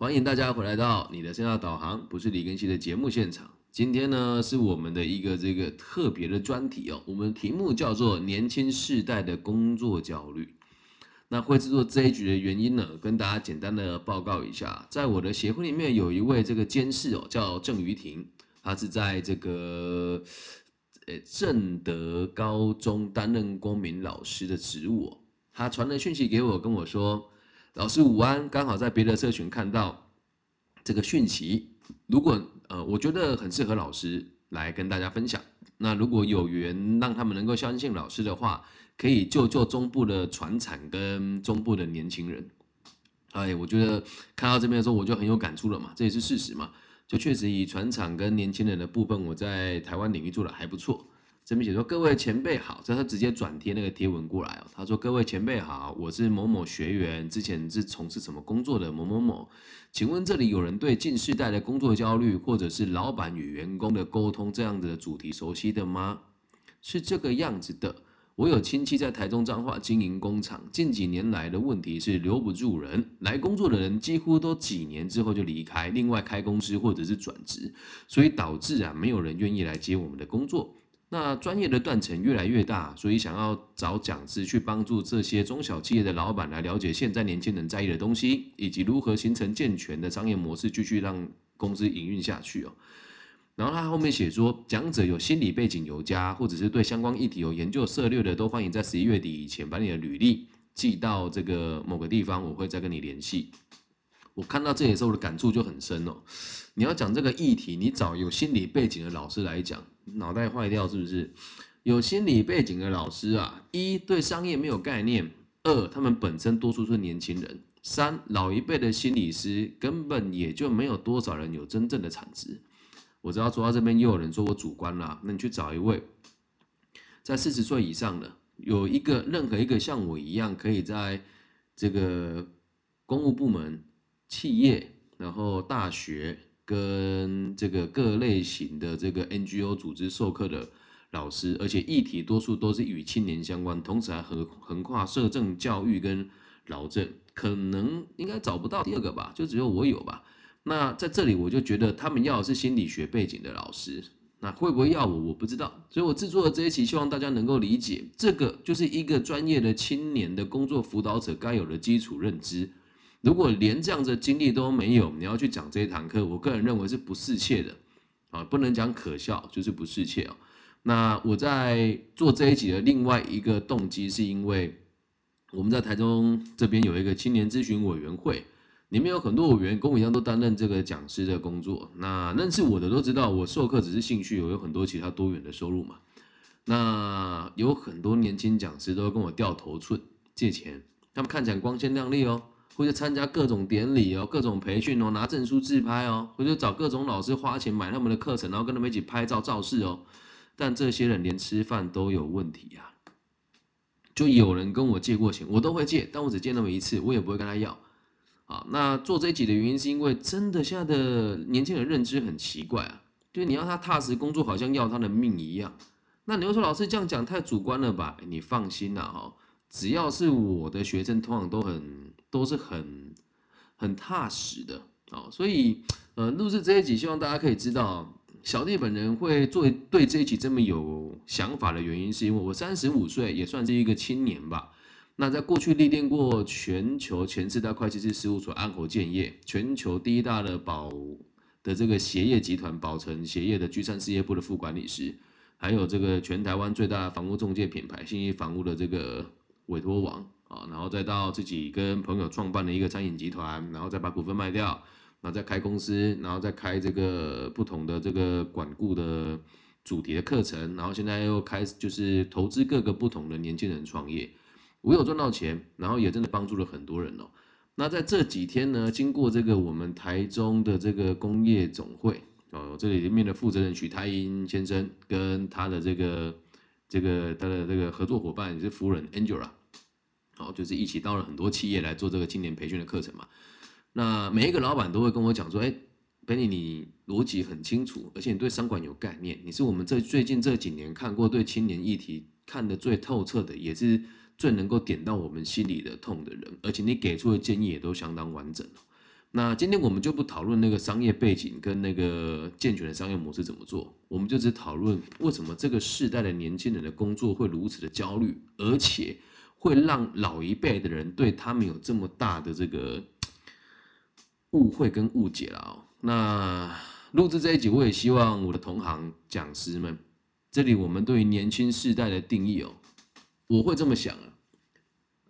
欢迎大家回来到你的生涯导航，不是李根熙的节目现场。今天呢是我们的一个这个特别的专题哦，我们题目叫做年轻世代的工作焦虑。那会制作这一局的原因呢，跟大家简单的报告一下，在我的协会里面有一位这个监事哦，叫郑瑜婷，他是在这个呃正德高中担任公民老师的职务哦。他传了讯息给我，跟我说。老师午安，刚好在别的社群看到这个讯息，如果呃，我觉得很适合老师来跟大家分享。那如果有缘让他们能够相信老师的话，可以救救中部的船产跟中部的年轻人。哎，我觉得看到这边的时候，我就很有感触了嘛，这也是事实嘛。就确实以船厂跟年轻人的部分，我在台湾领域做的还不错。这边写说各位前辈好，这他直接转贴那个贴文过来哦。他说各位前辈好，我是某某学员，之前是从事什么工作的某某某，请问这里有人对近世代的工作焦虑，或者是老板与员工的沟通这样子的主题熟悉的吗？是这个样子的，我有亲戚在台中彰化经营工厂，近几年来的问题是留不住人，来工作的人几乎都几年之后就离开，另外开公司或者是转职，所以导致啊没有人愿意来接我们的工作。那专业的断层越来越大，所以想要找讲师去帮助这些中小企业的老板来了解现在年轻人在意的东西，以及如何形成健全的商业模式，继续让公司营运下去哦。然后他后面写说，讲者有心理背景有加，或者是对相关议题有研究策略的，都欢迎在十一月底以前把你的履历寄到这个某个地方，我会再跟你联系。我看到这里时候我的感触就很深哦。你要讲这个议题，你找有心理背景的老师来讲。脑袋坏掉是不是？有心理背景的老师啊，一对商业没有概念，二他们本身多数是年轻人，三老一辈的心理师根本也就没有多少人有真正的产值。我知道说到这边又有人说我主观了，那你去找一位在四十岁以上的，有一个任何一个像我一样可以在这个公务部门、企业，然后大学。跟这个各类型的这个 NGO 组织授课的老师，而且议题多数都是与青年相关，同时还横横跨社政、教育跟劳政，可能应该找不到第二个吧，就只有我有吧。那在这里我就觉得他们要的是心理学背景的老师，那会不会要我，我不知道。所以我制作的这一期，希望大家能够理解，这个就是一个专业的青年的工作辅导者该有的基础认知。如果连这样的经历都没有，你要去讲这一堂课，我个人认为是不适切的，啊，不能讲可笑，就是不适切哦。那我在做这一集的另外一个动机，是因为我们在台中这边有一个青年咨询委员会，里面有很多委员跟我一样都担任这个讲师的工作。那认识我的都知道，我授课只是兴趣，我有很多其他多元的收入嘛。那有很多年轻讲师都跟我掉头寸借钱，他们看起来光鲜亮丽哦。或者参加各种典礼哦，各种培训哦，拿证书自拍哦，或者找各种老师花钱买他们的课程，然后跟他们一起拍照造势哦。但这些人连吃饭都有问题呀。就有人跟我借过钱，我都会借，但我只借那么一次，我也不会跟他要。啊，那做这一集的原因是因为真的现在的年轻人认知很奇怪啊，就你要他踏实工作，好像要他的命一样。那你又说老师这样讲太主观了吧？你放心啦哈，只要是我的学生，通常都很。都是很很踏实的啊，所以呃录制这一集，希望大家可以知道，小弟本人会做对这一集这么有想法的原因，是因为我三十五岁，也算是一个青年吧。那在过去历练过全球前四大会计师事务所安侯建业，全球第一大的保的这个鞋业集团宝成鞋业的居山事业部的副管理师，还有这个全台湾最大的房屋中介品牌信义房屋的这个委托网。啊，然后再到自己跟朋友创办的一个餐饮集团，然后再把股份卖掉，然后再开公司，然后再开这个不同的这个管顾的主题的课程，然后现在又开始就是投资各个不同的年轻人创业，我有赚到钱，然后也真的帮助了很多人哦。那在这几天呢，经过这个我们台中的这个工业总会哦，这里面的负责人许太英先生跟他的这个这个他的这个合作伙伴也是夫人 Angela。哦，就是一起到了很多企业来做这个青年培训的课程嘛。那每一个老板都会跟我讲说：“哎，Benny，你逻辑很清楚，而且你对商管有概念，你是我们这最近这几年看过对青年议题看得最透彻的，也是最能够点到我们心里的痛的人。而且你给出的建议也都相当完整。那今天我们就不讨论那个商业背景跟那个健全的商业模式怎么做，我们就只讨论为什么这个世代的年轻人的工作会如此的焦虑，而且会让老一辈的人对他们有这么大的这个误会跟误解了哦。那录制这一集，我也希望我的同行讲师们，这里我们对于年轻世代的定义哦，我会这么想啊。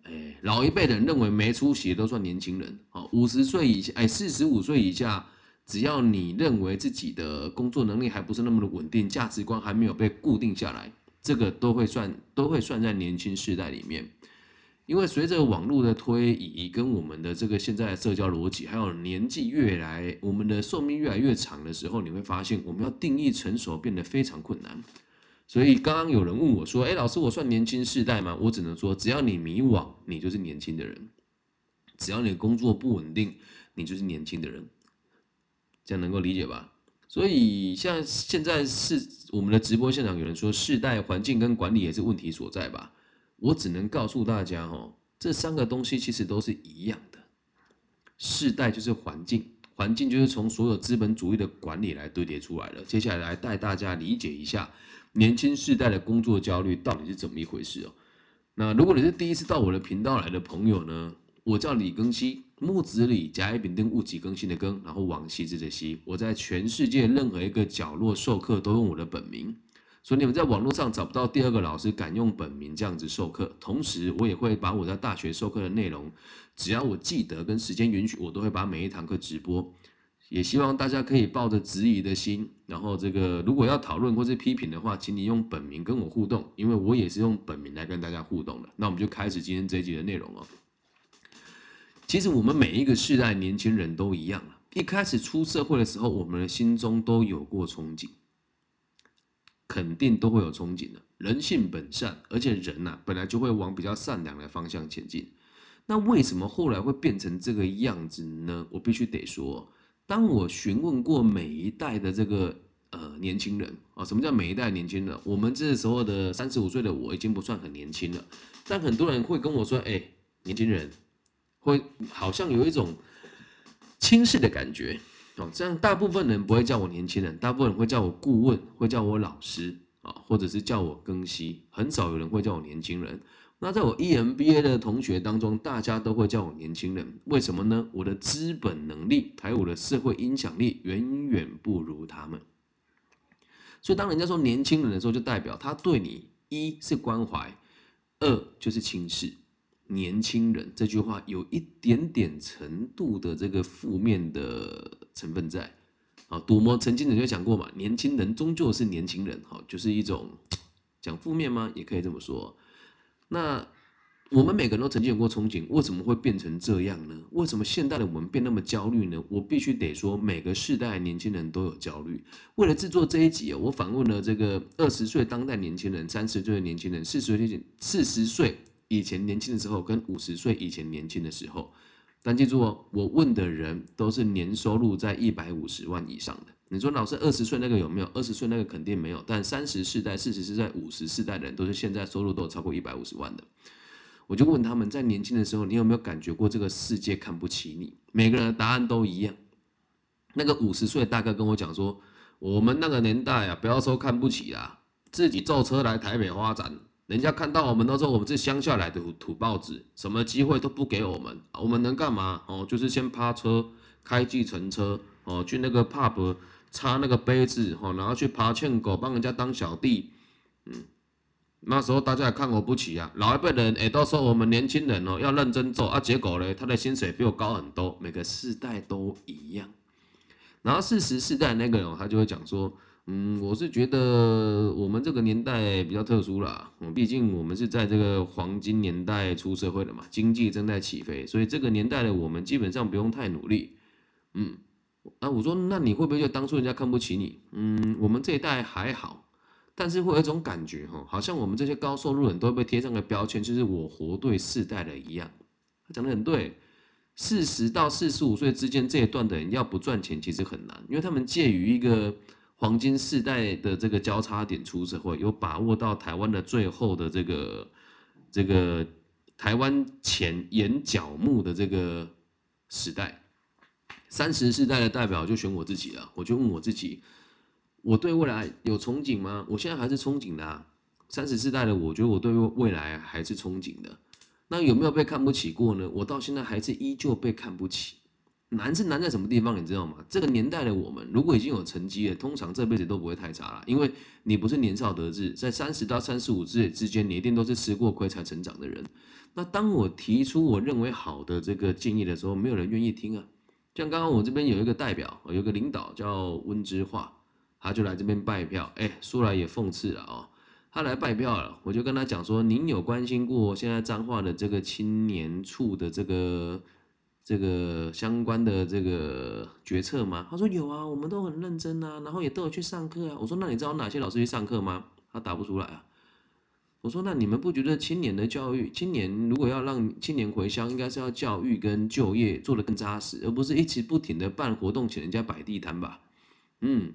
哎，老一辈的人认为没出息都算年轻人，哦，五十岁以下，哎，四十五岁以下，只要你认为自己的工作能力还不是那么的稳定，价值观还没有被固定下来，这个都会算，都会算在年轻世代里面。因为随着网络的推移，跟我们的这个现在的社交逻辑，还有年纪越来，我们的寿命越来越长的时候，你会发现，我们要定义成熟变得非常困难。所以刚刚有人问我说：“哎，老师，我算年轻世代吗？”我只能说，只要你迷惘，你就是年轻的人；只要你工作不稳定，你就是年轻的人。这样能够理解吧？所以像现在是我们的直播现场，有人说世代环境跟管理也是问题所在吧？我只能告诉大家哦，这三个东西其实都是一样的。世代就是环境，环境就是从所有资本主义的管理来堆叠出来的。接下来带大家理解一下。年轻世代的工作焦虑到底是怎么一回事哦？那如果你是第一次到我的频道来的朋友呢？我叫李庚希，木子李，甲乙丙丁戊己庚辛的庚，然后往西之的西。我在全世界任何一个角落授课都用我的本名，所以你们在网络上找不到第二个老师敢用本名这样子授课。同时，我也会把我在大学授课的内容，只要我记得跟时间允许，我都会把每一堂课直播。也希望大家可以抱着质疑的心，然后这个如果要讨论或是批评的话，请你用本名跟我互动，因为我也是用本名来跟大家互动的。那我们就开始今天这一集的内容哦。其实我们每一个世代年轻人都一样了，一开始出社会的时候，我们的心中都有过憧憬，肯定都会有憧憬的。人性本善，而且人呐本来就会往比较善良的方向前进。那为什么后来会变成这个样子呢？我必须得说。当我询问过每一代的这个呃年轻人啊，什么叫每一代年轻人？我们这时候的三十五岁的我已经不算很年轻了，但很多人会跟我说：“哎，年轻人，会好像有一种轻视的感觉哦。”这样大部分人不会叫我年轻人，大部分人会叫我顾问，会叫我老师啊，或者是叫我更新，很少有人会叫我年轻人。那在我 EMBA 的同学当中，大家都会叫我年轻人，为什么呢？我的资本能力还有我的社会影响力远远不如他们。所以当人家说年轻人的时候，就代表他对你一是关怀，二就是轻视。年轻人这句话有一点点程度的这个负面的成分在。啊，赌魔曾经人就讲过嘛，年轻人终究是年轻人，哈，就是一种 讲负面吗？也可以这么说。那我们每个人都曾经有过憧憬，为什么会变成这样呢？为什么现代的我们变那么焦虑呢？我必须得说，每个世代年轻人都有焦虑。为了制作这一集我访问了这个二十岁当代年轻人、三十岁的年轻人、四十岁、四十岁以前年轻的时候，跟五十岁以前年轻的时候。但记住哦，我问的人都是年收入在一百五十万以上的。你说老师二十岁那个有没有？二十岁那个肯定没有。但三十世代、四十世代、五十世代的人，都是现在收入都有超过一百五十万的。我就问他们在年轻的时候，你有没有感觉过这个世界看不起你？每个人的答案都一样。那个五十岁大哥跟我讲说，我们那个年代啊，不要说看不起啦，自己坐车来台北发展，人家看到我们都说我们是乡下来的土土包子，什么机会都不给我们，我们能干嘛？哦，就是先趴车，开计程车，哦，去那个 pub。擦那个杯子，哦，然后去爬欠狗，帮人家当小弟，嗯，那时候大家也看我不起啊。老一辈人也都说我们年轻人哦要认真做啊，结果呢，他的薪水比我高很多。每个世代都一样。然后四十世代那个人，他就会讲说，嗯，我是觉得我们这个年代比较特殊啦，嗯，毕竟我们是在这个黄金年代出社会的嘛，经济正在起飞，所以这个年代的我们基本上不用太努力，嗯。啊，我说，那你会不会就当初人家看不起你？嗯，我们这一代还好，但是会有一种感觉哈，好像我们这些高收入人都被贴上个标签，就是我活对世代的一样。他讲的很对，四十到四十五岁之间这一段的人要不赚钱其实很难，因为他们介于一个黄金世代的这个交叉点出社会，有把握到台湾的最后的这个这个台湾前眼角目的这个时代。三十世代的代表就选我自己了，我就问我自己，我对未来有憧憬吗？我现在还是憧憬的啊。三十世代的我觉得我对未来还是憧憬的。那有没有被看不起过呢？我到现在还是依旧被看不起。难是难在什么地方，你知道吗？这个年代的我们，如果已经有成绩了，通常这辈子都不会太差了，因为你不是年少得志，在三十到三十五岁之间，你一定都是吃过亏才成长的人。那当我提出我认为好的这个建议的时候，没有人愿意听啊。像刚刚我这边有一个代表，有个领导叫温之化，他就来这边拜票。哎，说来也讽刺了哦，他来拜票了，我就跟他讲说：“您有关心过现在彰化的这个青年处的这个？”这个相关的这个决策吗？他说有啊，我们都很认真啊，然后也都有去上课啊。我说那你知道哪些老师去上课吗？他答不出来啊。我说那你们不觉得青年的教育，青年如果要让青年回乡，应该是要教育跟就业做得更扎实，而不是一直不停的办活动请人家摆地摊吧？嗯，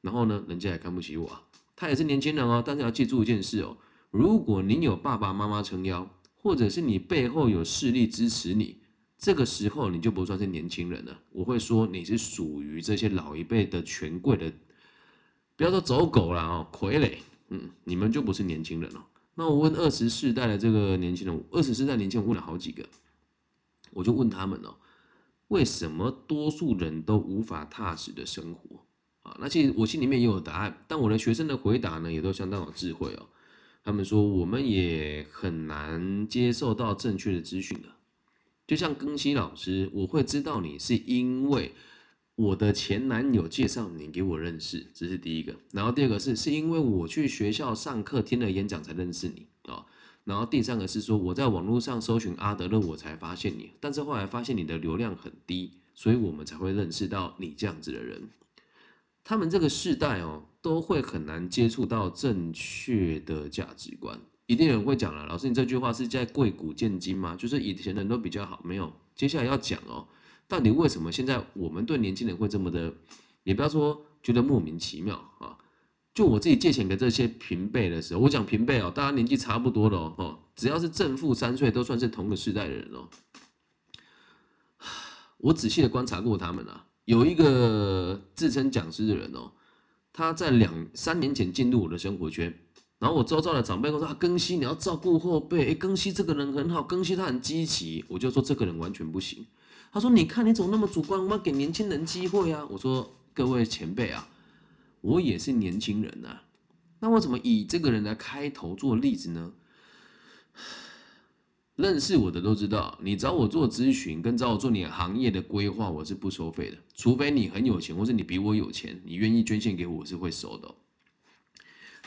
然后呢，人家也看不起我啊。他也是年轻人哦，但是要记住一件事哦，如果您有爸爸妈妈撑腰，或者是你背后有势力支持你。这个时候你就不算是年轻人了，我会说你是属于这些老一辈的权贵的，不要说走狗了哦，傀儡，嗯，你们就不是年轻人了。那我问二十世代的这个年轻人，二十世代年轻人问了好几个，我就问他们哦，为什么多数人都无法踏实的生活啊？那其实我心里面也有答案，但我的学生的回答呢，也都相当有智慧哦。他们说我们也很难接受到正确的资讯的。就像庚希老师，我会知道你是因为我的前男友介绍你给我认识，这是第一个。然后第二个是是因为我去学校上课听了演讲才认识你啊。然后第三个是说我在网络上搜寻阿德勒，我才发现你。但是后来发现你的流量很低，所以我们才会认识到你这样子的人。他们这个世代哦，都会很难接触到正确的价值观。一定有人会讲了，老师，你这句话是在贵古见今吗？就是以前人都比较好，没有。接下来要讲哦，到底为什么现在我们对年轻人会这么的，也不要说觉得莫名其妙啊。就我自己借钱给这些平辈的时候，我讲平辈哦，大家年纪差不多的哦，只要是正负三岁，都算是同个世代的人哦。我仔细的观察过他们啊，有一个自称讲师的人哦，他在两三年前进入我的生活圈。然后我周遭的长辈跟我说：“啊，更新你要照顾后辈。哎，庚希这个人很好，庚希他很积极。”我就说这个人完全不行。他说：“你看你怎么那么主观？我们要给年轻人机会啊！”我说：“各位前辈啊，我也是年轻人啊，那我怎么以这个人来开头做例子呢？” 认识我的都知道，你找我做咨询跟找我做你行业的规划，我是不收费的，除非你很有钱，或者你比我有钱，你愿意捐献给我，我是会收的。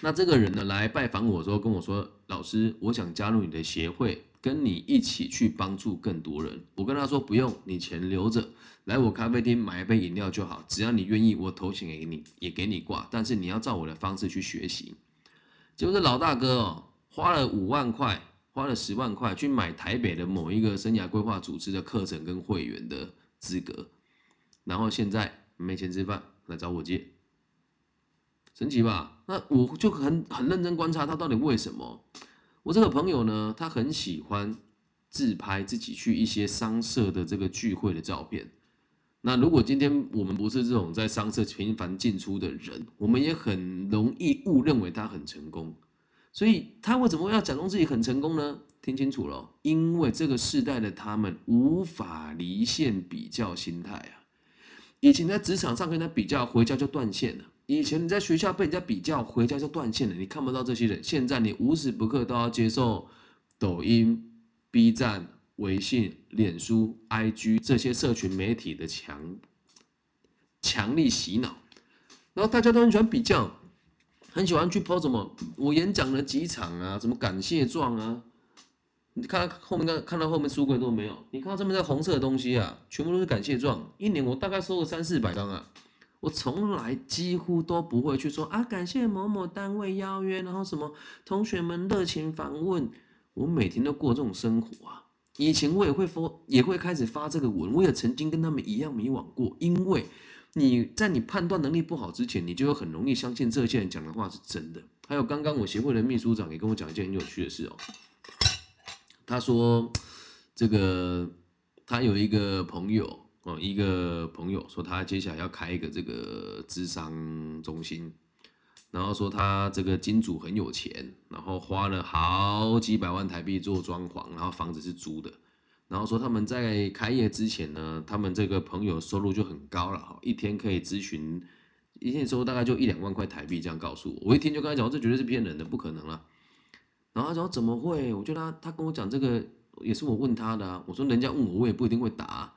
那这个人呢，来拜访我之后跟我说：“老师，我想加入你的协会，跟你一起去帮助更多人。”我跟他说：“不用，你钱留着，来我咖啡厅买一杯饮料就好。只要你愿意，我投钱给你，也给你挂。但是你要照我的方式去学习。”就是老大哥哦，花了五万块，花了十万块去买台北的某一个生涯规划组织的课程跟会员的资格，然后现在没钱吃饭，来找我借。神奇吧？那我就很很认真观察他到底为什么。我这个朋友呢，他很喜欢自拍自己去一些商社的这个聚会的照片。那如果今天我们不是这种在商社频繁进出的人，我们也很容易误认为他很成功。所以他为什么要假装自己很成功呢？听清楚了，因为这个世代的他们无法离线比较心态啊。以前在职场上跟他比较，回家就断线了。以前你在学校被人家比较，回家就断线了，你看不到这些人。现在你无时不刻都要接受抖音、B 站、微信、脸书、IG 这些社群媒体的强强力洗脑，然后大家都很喜欢比较，很喜欢去抛什么我演讲了几场啊，什么感谢状啊，你看后面看看到后面书柜都没有，你看到这边这红色的东西啊，全部都是感谢状，一年我大概收了三四百张啊。我从来几乎都不会去说啊，感谢某某单位邀约，然后什么同学们热情访问，我每天都过这种生活啊。以前我也会发，也会开始发这个文，我也曾经跟他们一样迷惘过。因为你在你判断能力不好之前，你就会很容易相信这些人讲的话是真的。还有刚刚我协会的秘书长也跟我讲一件很有趣的事哦，他说这个他有一个朋友。哦，一个朋友说他接下来要开一个这个智商中心，然后说他这个金主很有钱，然后花了好几百万台币做装潢，然后房子是租的，然后说他们在开业之前呢，他们这个朋友收入就很高了哈，一天可以咨询，一天收入大概就一两万块台币，这样告诉我，我一听就跟他讲，这绝对是骗人的，不可能了。然后他说怎么会？我觉得他他跟我讲这个也是我问他的，我说人家问我，我也不一定会答。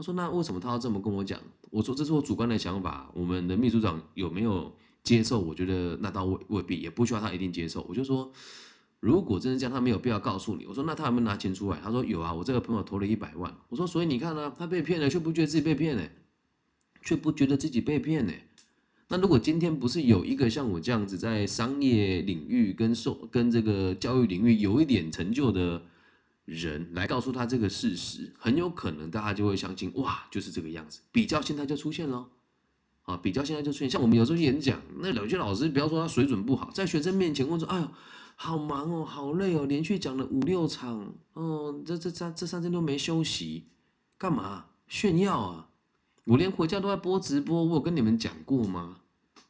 他说那为什么他要这么跟我讲？我说这是我主观的想法，我们的秘书长有没有接受？我觉得那倒未未必，也不需要他一定接受。我就说，如果真是这样，他没有必要告诉你。我说那他有没有拿钱出来？他说有啊，我这个朋友投了一百万。我说所以你看呢，他被骗了，却不觉得自己被骗呢，却不觉得自己被骗呢。那如果今天不是有一个像我这样子在商业领域跟受跟这个教育领域有一点成就的人来告诉他这个事实，很有可能大家就会相信，哇，就是这个样子，比较现在就出现了，啊，比较现在就出现。像我们有时候演讲，那有些老师不要说他水准不好，在学生面前问说，哎呦，好忙哦，好累哦，连续讲了五六场，哦，这这三这三天都没休息，干嘛炫耀啊？我连回家都在播直播，我有跟你们讲过吗？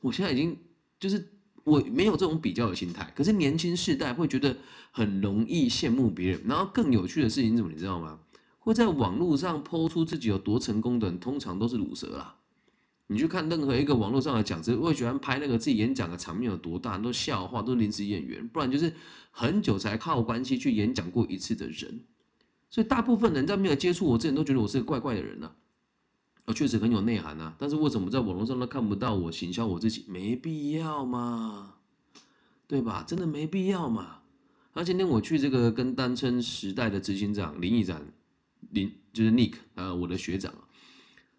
我现在已经就是我没有这种比较的心态，可是年轻世代会觉得很容易羡慕别人，然后更有趣的事情是什么？你知道吗？会在网络上抛出自己有多成功的人，通常都是卤蛇啦。你去看任何一个网络上的讲师，会喜欢拍那个自己演讲的场面有多大，都笑话，都是临时演员，不然就是很久才靠关系去演讲过一次的人。所以大部分人在没有接触我之前，都觉得我是个怪怪的人呢。我确实很有内涵啊，但是为什么在网络上都看不到我行销我自己？没必要嘛，对吧？真的没必要嘛。那今天我去这个跟单称时代的执行长林毅展，林就是 Nick 啊，我的学长，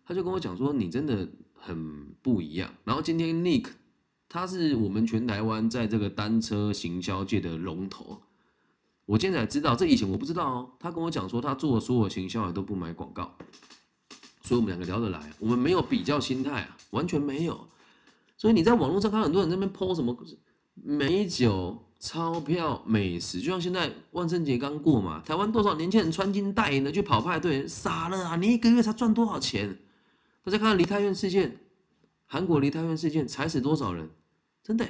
他就跟我讲说，你真的很不一样。然后今天 Nick 他是我们全台湾在这个单车行销界的龙头，我现在才知道，这以前我不知道哦。他跟我讲说，他做所有行销也都不买广告。所以我们两个聊得来，我们没有比较心态啊，完全没有。所以你在网络上看很多人在那边 po 什么美酒、钞票、美食，就像现在万圣节刚过嘛，台湾多少年轻人穿金戴银的去跑派对，傻了啊！你一个月才赚多少钱？大家看看梨泰院事件，韩国梨泰院事件踩死多少人？真的，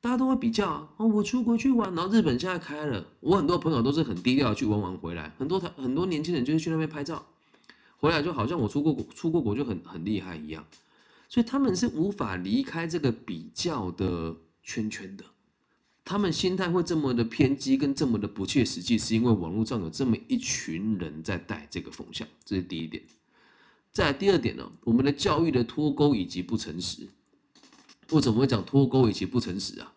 大家都会比较啊。我出国去玩，然后日本现在开了，我很多朋友都是很低调去玩玩回来，很多台很多年轻人就是去那边拍照。回来就好像我出过国，出过国就很很厉害一样，所以他们是无法离开这个比较的圈圈的。他们心态会这么的偏激，跟这么的不切实际，是因为网络上有这么一群人在带这个风向，这是第一点。再第二点呢，我们的教育的脱钩以及不诚实。为什么会讲脱钩以及不诚实啊？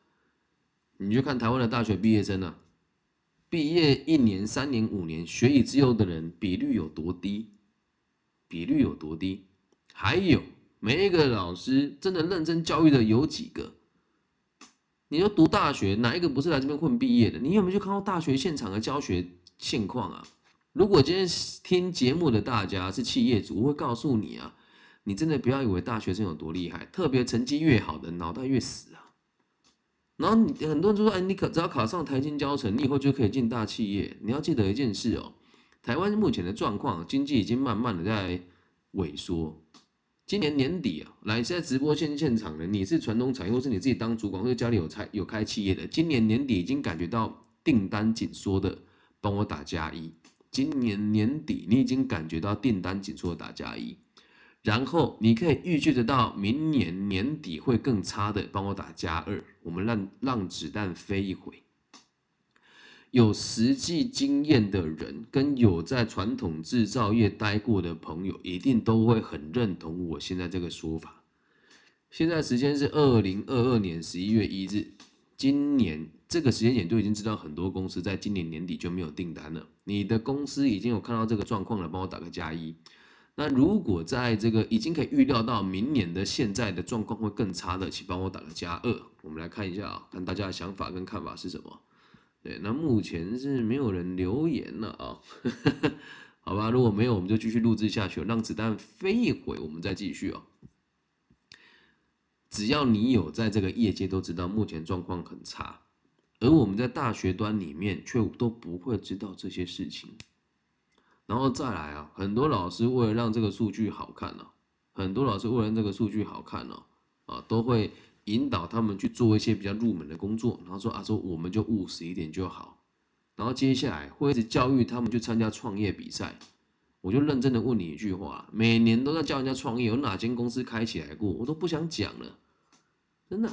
你就看台湾的大学毕业生啊，毕业一年、三年、五年，学以致用的人比率有多低？比率有多低？还有每一个老师真的认真教育的有几个？你说读大学哪一个不是来这边混毕业的？你有没有去看到大学现场的教学现况啊？如果今天听节目的大家是企业主，我会告诉你啊，你真的不要以为大学生有多厉害，特别成绩越好的脑袋越死啊。然后你很多人就说，哎，你可只要考上台金教程，你以后就可以进大企业。你要记得一件事哦。台湾目前的状况，经济已经慢慢的在萎缩。今年年底啊，来现在直播现现场的，你是传统产业，或是你自己当主管，或者家里有财有开企业的，今年年底已经感觉到订单紧缩的，帮我打加一。今年年底你已经感觉到订单紧缩的打加一，然后你可以预计得到明年年底会更差的，帮我打加二。我们让让子弹飞一回。有实际经验的人，跟有在传统制造业待过的朋友，一定都会很认同我现在这个说法。现在时间是二零二二年十一月一日，今年这个时间点就已经知道很多公司在今年年底就没有订单了。你的公司已经有看到这个状况了，帮我打个加一。那如果在这个已经可以预料到明年的现在的状况会更差的，请帮我打个加二。我们来看一下啊，看大家的想法跟看法是什么。对，那目前是没有人留言了啊，好吧，如果没有，我们就继续录制下去，让子弹飞一会，我们再继续哦。只要你有在这个业界，都知道目前状况很差，而我们在大学端里面却都不会知道这些事情。然后再来啊，很多老师为了让这个数据好看呢、很多老师为了这个数据好看呢、啊，都会引导他们去做一些比较入门的工作，然后说啊，说我们就务实一点就好。然后接下来会一直教育他们去参加创业比赛。我就认真的问你一句话：每年都在教人家创业，有哪间公司开起来过？我都不想讲了，真的。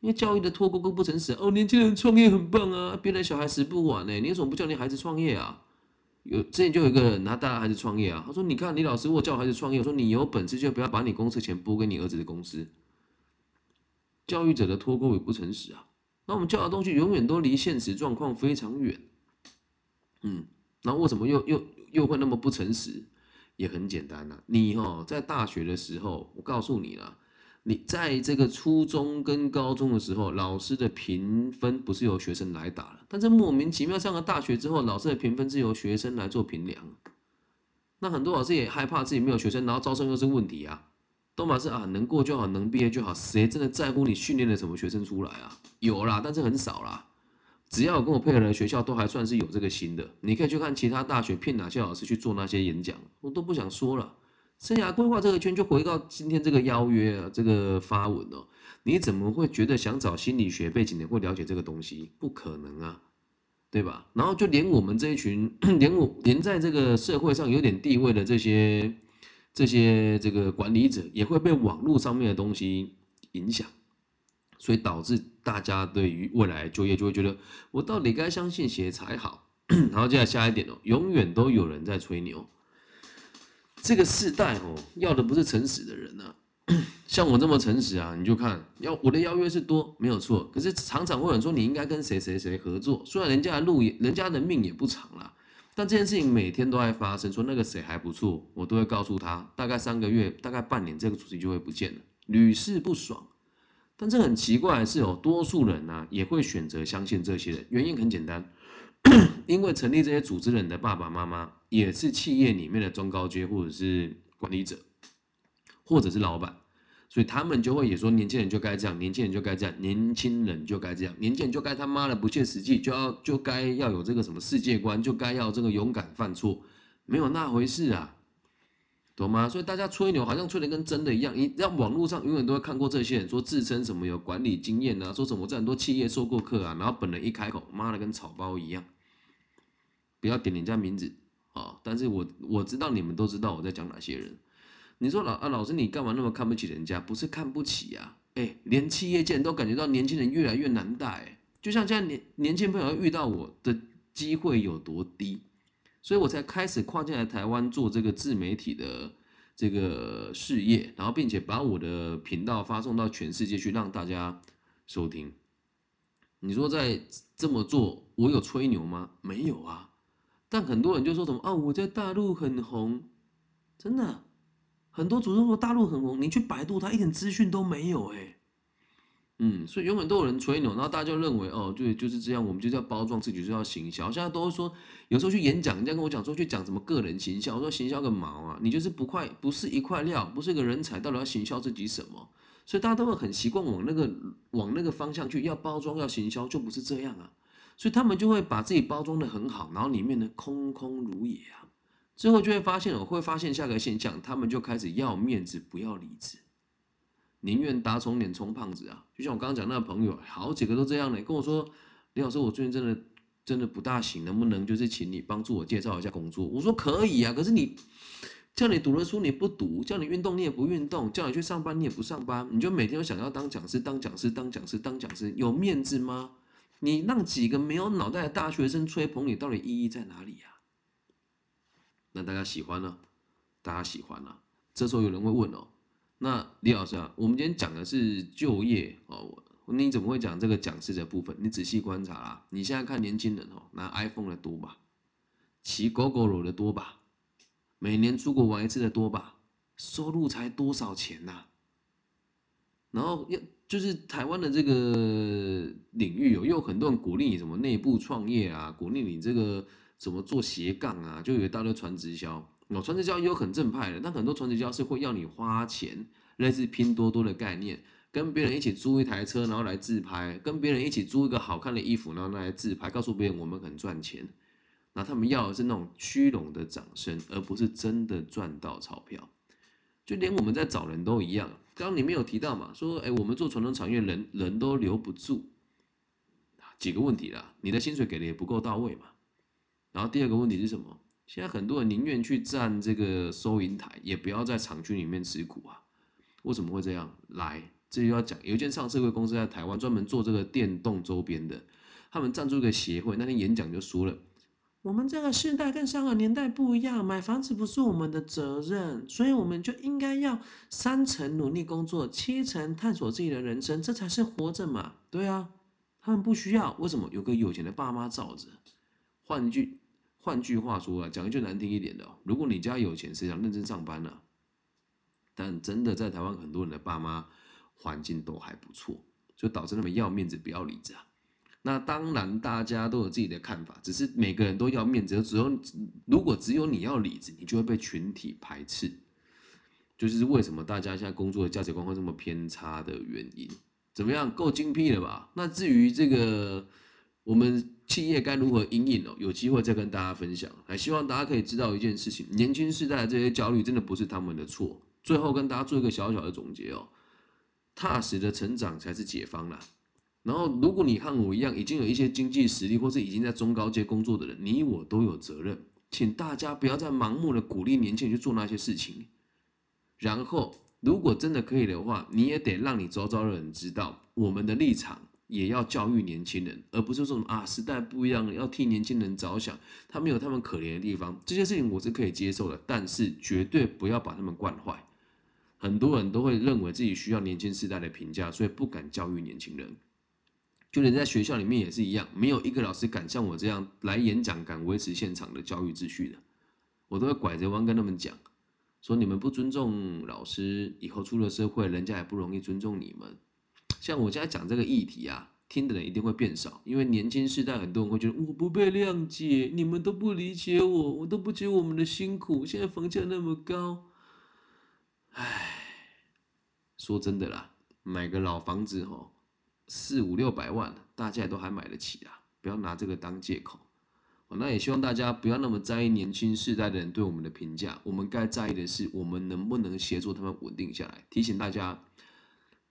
因为教育的脱钩跟不诚实哦，年轻人创业很棒啊，别人小孩死不晚呢，你为什么不叫你孩子创业啊？有之前就有一个人他带孩子创业啊，他说：“你看，李老师，我叫孩子创业，我说你有本事就不要把你公司钱拨给你儿子的公司。”教育者的脱钩与不诚实啊，那我们教的东西永远都离现实状况非常远。嗯，那为什么又又又会那么不诚实？也很简单呐、你哦，在大学的时候，我告诉你啦，你在这个初中跟高中的时候，老师的评分不是由学生来打的，但是莫名其妙上了大学之后，老师的评分是由学生来做评量。那很多老师也害怕自己没有学生，然后招生又是问题啊。都嘛是啊，能过就好，能毕业就好，谁真的在乎你训练了什么学生出来啊？有啦，但是很少啦。只要有跟我配合的学校，都还算是有这个心的。你可以去看其他大学骗哪些老师去做那些演讲，我都不想说了。生涯规划这个圈就回到今天这个邀约啊，这个发文哦，你怎么会觉得想找心理学背景的会了解这个东西？不可能啊，对吧？然后就连我们这一群，连我连在这个社会上有点地位的这些这些这个管理者，也会被网络上面的东西影响。所以导致大家对于未来就业就会觉得，我到底该相信谁才好？然后接下来下一点哦，永远都有人在吹牛。这个世代哦，要的不是诚实的人呐、像我这么诚实啊，你就看，要我的邀约是多没有错，可是常常会有人说你应该跟谁谁谁合作，虽然人家路也，人家的命也不长了，但这件事情每天都在发生，说那个谁还不错，我都会告诉他，大概三个月，大概半年，这个主题就会不见了，屡试不爽。但这很奇怪是有，多数人呢、也会选择相信这些人，原因很简单，因为成立这些组织人的爸爸妈妈也是企业里面的中高阶或者是管理者，或者是老板，所以他们就会也说年轻人就该这样，年轻人就该这样，年轻人就该这样，年轻人就该他妈的不切实际，就要就该要有这个什么世界观，就该要这个勇敢犯错，没有那回事啊。懂吗？所以大家吹牛好像吹的跟真的一样，你让网络上永远都会看过这些人说自称什么有管理经验啊，说什么在很多企业受过课啊，然后本人一开口，妈的跟草包一样。不要点人家名字啊、但是我我知道你们都知道我在讲哪些人。你说老啊老师你干嘛那么看不起人家？不是看不起啊，哎，连企业界都感觉到年轻人越来越难带，就像现在年年轻朋友遇到我的机会有多低。所以我才开始跨进来台湾做这个自媒体的这个事业，然后并且把我的频道发送到全世界去，让大家收听。你说在这么做，我有吹牛吗？没有啊。但很多人就说什么啊，我在大陆很红，真的，很多主动说大陆很红，你去百度，它一点资讯都没有哎、嗯，所以永远都有人吹牛，然后大家就认为哦，对，就是这样，我们就是要包装自己，就要行销。现在都说，有时候去演讲，人家跟我讲说去讲什么个人行销，我说行销个毛啊，你就是不块不是一块料，不是个人才，到底要行销自己什么？所以大家都会很习惯往那个往那个方向去，要包装要行销，就不是这样啊。所以他们就会把自己包装的很好，然后里面呢空空如也啊。最后就会发现，我会发现下个现象，他们就开始要面子，不要理智。宁愿打肿脸充胖子啊！就像我刚刚讲那个朋友，好几个都这样的，跟我说：“李老师，我最近真的真的不大行，能不能就是请你帮助我介绍一下工作？”我说：“可以啊，可是你叫你读的书你不读，叫你运动你也不运动，叫你去上班你也不上班，你就每天都想要当讲师、当讲师、当讲师、当讲师，有面子吗？你让几个没有脑袋的大学生吹捧你，到底意义在哪里呀、大家喜欢呢？大家喜欢呢？这时候有人会问哦。那李老师啊，我们今天讲的是就业哦，你怎么会讲这个讲师的部分？你仔细观察啦，你现在看年轻人哦，拿 iPhone 的多吧，骑狗狗肉的多吧，每年出国玩一次的多吧，收入才多少钱呐、然后要就是台湾的这个领域有，又有很多人鼓励你什么内部创业啊，鼓励你这个怎么做斜杠啊，就有一大堆传直销。哦，传直销也有很正派的，但很多传直销是会要你花钱，类似拼多多的概念，跟别人一起租一台车，然后来自拍，跟别人一起租一个好看的衣服，然后来自拍，告诉别人我们很赚钱。那他们要的是那种虚荣的掌声，而不是真的赚到钞票。就连我们在找人都一样，刚刚你没有提到嘛，说哎，我们做传统产业人人都留不住，几个问题啦，你的薪水给的也不够到位嘛。然后第二个问题是什么？现在很多人宁愿去站这个收银台，也不要在厂区里面吃苦啊。为什么会这样？来，这就要讲，有一间上市公司在台湾专门做这个电动周边的，他们赞助一个协会，那天演讲就说了。我们这个世代跟上个年代不一样，买房子不是我们的责任，所以我们就应该要三成努力工作，七成探索自己的人生，这才是活着嘛。对啊，他们不需要，为什么？有个有钱的爸妈罩着。换句换句话说啊，讲一句难听一点的，如果你家有钱，谁想认真上班呢？但真的在台湾，很多人的爸妈环境都还不错，就导致他们要面子不要里子啊。那当然，大家都有自己的看法，只是每个人都要面子。只有如果只有你要里子，你就会被群体排斥。就是为什么大家现在工作的价值观会这么偏差的原因。怎么样，够精辟了吧？那至于这个我们企业该如何应应哦，有机会再跟大家分享。还希望大家可以知道一件事情：年轻世代的这些焦虑，真的不是他们的错。最后跟大家做一个小小的总结哦，踏实的成长才是解放啦。然后，如果你和我一样已经有一些经济实力，或是已经在中高阶工作的人，你我都有责任，请大家不要再盲目的鼓励年轻人去做那些事情。然后，如果真的可以的话，你也得让你周遭的人知道，我们的立场也要教育年轻人，而不是说啊时代不一样了，要替年轻人着想，他们有他们可怜的地方，这些事情我是可以接受的，但是绝对不要把他们惯坏。很多人都会认为自己需要年轻世代的评价，所以不敢教育年轻人。就连在学校里面也是一样，没有一个老师敢像我这样来演讲，敢维持现场的教育秩序的。我都会拐着弯跟他们讲，说你们不尊重老师，以后出了社会，人家也不容易尊重你们。像我现在讲这个议题啊，听的人一定会变少，因为年轻世代很多人会觉得我不被谅解，你们都不理解我，我都不觉得我们的辛苦。现在房价那么高，唉，说真的啦，买个老房子吼。四五六百万，大家也都还买得起啊！不要拿这个当借口。那也希望大家不要那么在意年轻世代的人对我们的评价。我们该在意的是，我们能不能协助他们稳定下来。提醒大家，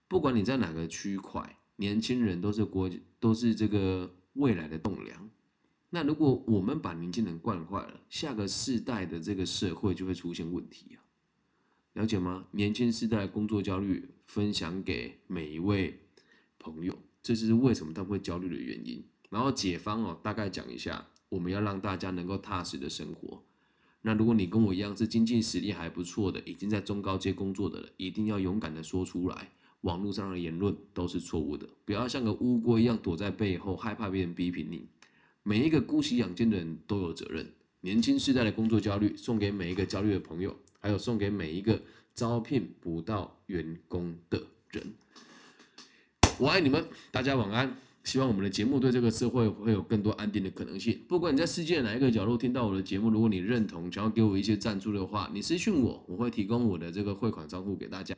不管你在哪个区块，年轻人都是国，都是这个未来的栋梁。那如果我们把年轻人惯坏了，下个世代的这个社会就会出现问题啊！了解吗？年轻世代工作焦虑，分享给每一位。朋友，这是为什么他们会焦虑的原因。然后解方哦，大概讲一下，我们要让大家能够踏实的生活。那如果你跟我一样是经济实力还不错的，已经在中高阶工作的了，一定要勇敢的说出来。网络上的言论都是错误的，不要像个乌龟一样躲在背后，害怕别人批评你。每一个姑息养奸的人都有责任。年轻世代的工作焦虑，送给每一个焦虑的朋友，还有送给每一个招聘不到员工的人。我爱你们，大家晚安。希望我们的节目对这个社会会有更多安定的可能性。不管你在世界哪一个角落听到我的节目，如果你认同，想要给我一些赞助的话，你私信我，我会提供我的这个汇款账户给大家。